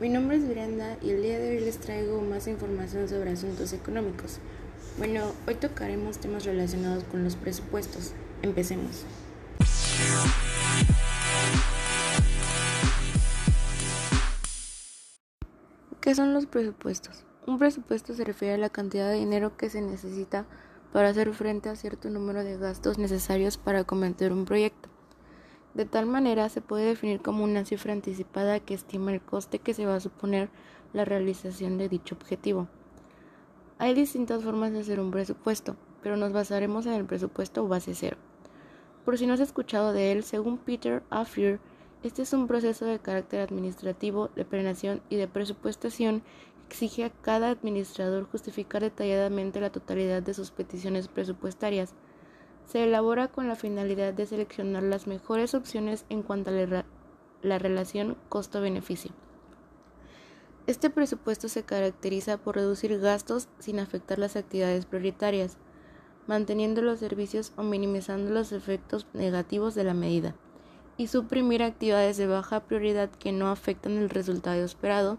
mi nombre es Brenda y el día de hoy les traigo más información sobre asuntos económicos. Bueno, hoy tocaremos temas relacionados con los presupuestos. Empecemos. ¿Qué son los presupuestos? Un presupuesto se refiere a la cantidad de dinero que se necesita para hacer frente a cierto número de gastos necesarios para cometer un proyecto. De tal manera se puede definir como una cifra anticipada que estima el coste que se va a suponer la realización de dicho objetivo. Hay distintas formas de hacer un presupuesto, pero nos basaremos en el presupuesto base cero. Por si no has escuchado de él, según Peter Affier, este es un proceso de carácter administrativo, de planeación y de presupuestación que exige a cada administrador justificar detalladamente la totalidad de sus peticiones presupuestarias se elabora con la finalidad de seleccionar las mejores opciones en cuanto a la, relación costo-beneficio. Este presupuesto se caracteriza por reducir gastos sin afectar las actividades prioritarias, manteniendo los servicios o minimizando los efectos negativos de la medida, y suprimir actividades de baja prioridad que no afectan el resultado esperado,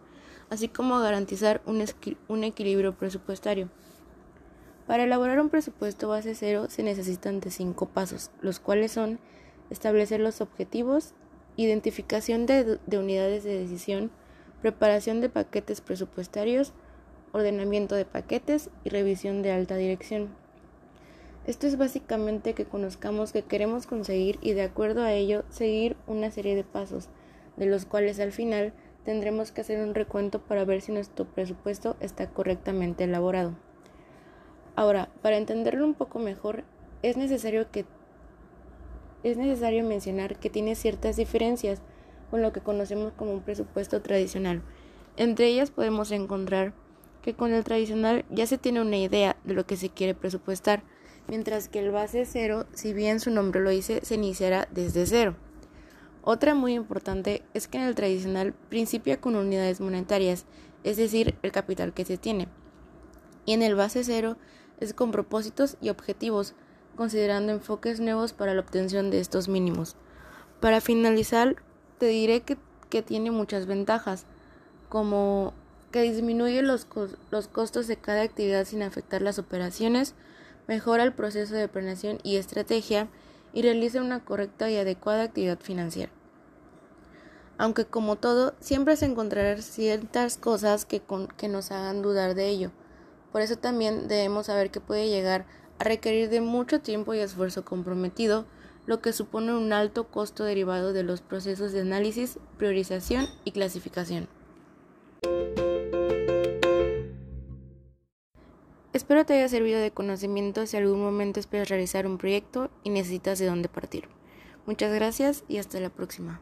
así como garantizar un equilibrio presupuestario. Para elaborar un presupuesto base cero se necesitan de cinco pasos, los cuales son establecer los objetivos, identificación de, unidades de decisión, preparación de paquetes presupuestarios, ordenamiento de paquetes y revisión de alta dirección. Esto es básicamente que conozcamos qué queremos conseguir y de acuerdo a ello seguir una serie de pasos, de los cuales al final tendremos que hacer un recuento para ver si nuestro presupuesto está correctamente elaborado. Ahora, para entenderlo un poco mejor, es necesario que es necesario mencionar que tiene ciertas diferencias con lo que conocemos como un presupuesto tradicional. Entre ellas podemos encontrar que con el tradicional ya se tiene una idea de lo que se quiere presupuestar, mientras que el base cero, si bien su nombre lo dice, se iniciará desde cero. Otra muy importante es que en el tradicional principia con unidades monetarias, es decir, el capital que se tiene. Y en el base cero es con propósitos y objetivos, considerando enfoques nuevos para la obtención de estos mínimos. Para finalizar, te diré que, tiene muchas ventajas, como que disminuye los, los costos de cada actividad sin afectar las operaciones, mejora el proceso de planeación y estrategia y realiza una correcta y adecuada actividad financiera. Aunque como todo, siempre se encontrarán ciertas cosas que, que nos hagan dudar de ello. Por eso también debemos saber que puede llegar a requerir de mucho tiempo y esfuerzo comprometido, lo que supone un alto costo derivado de los procesos de análisis, priorización y clasificación. Espero te haya servido de conocimiento si algún momento esperas realizar un proyecto y necesitas de dónde partir. Muchas gracias y hasta la próxima.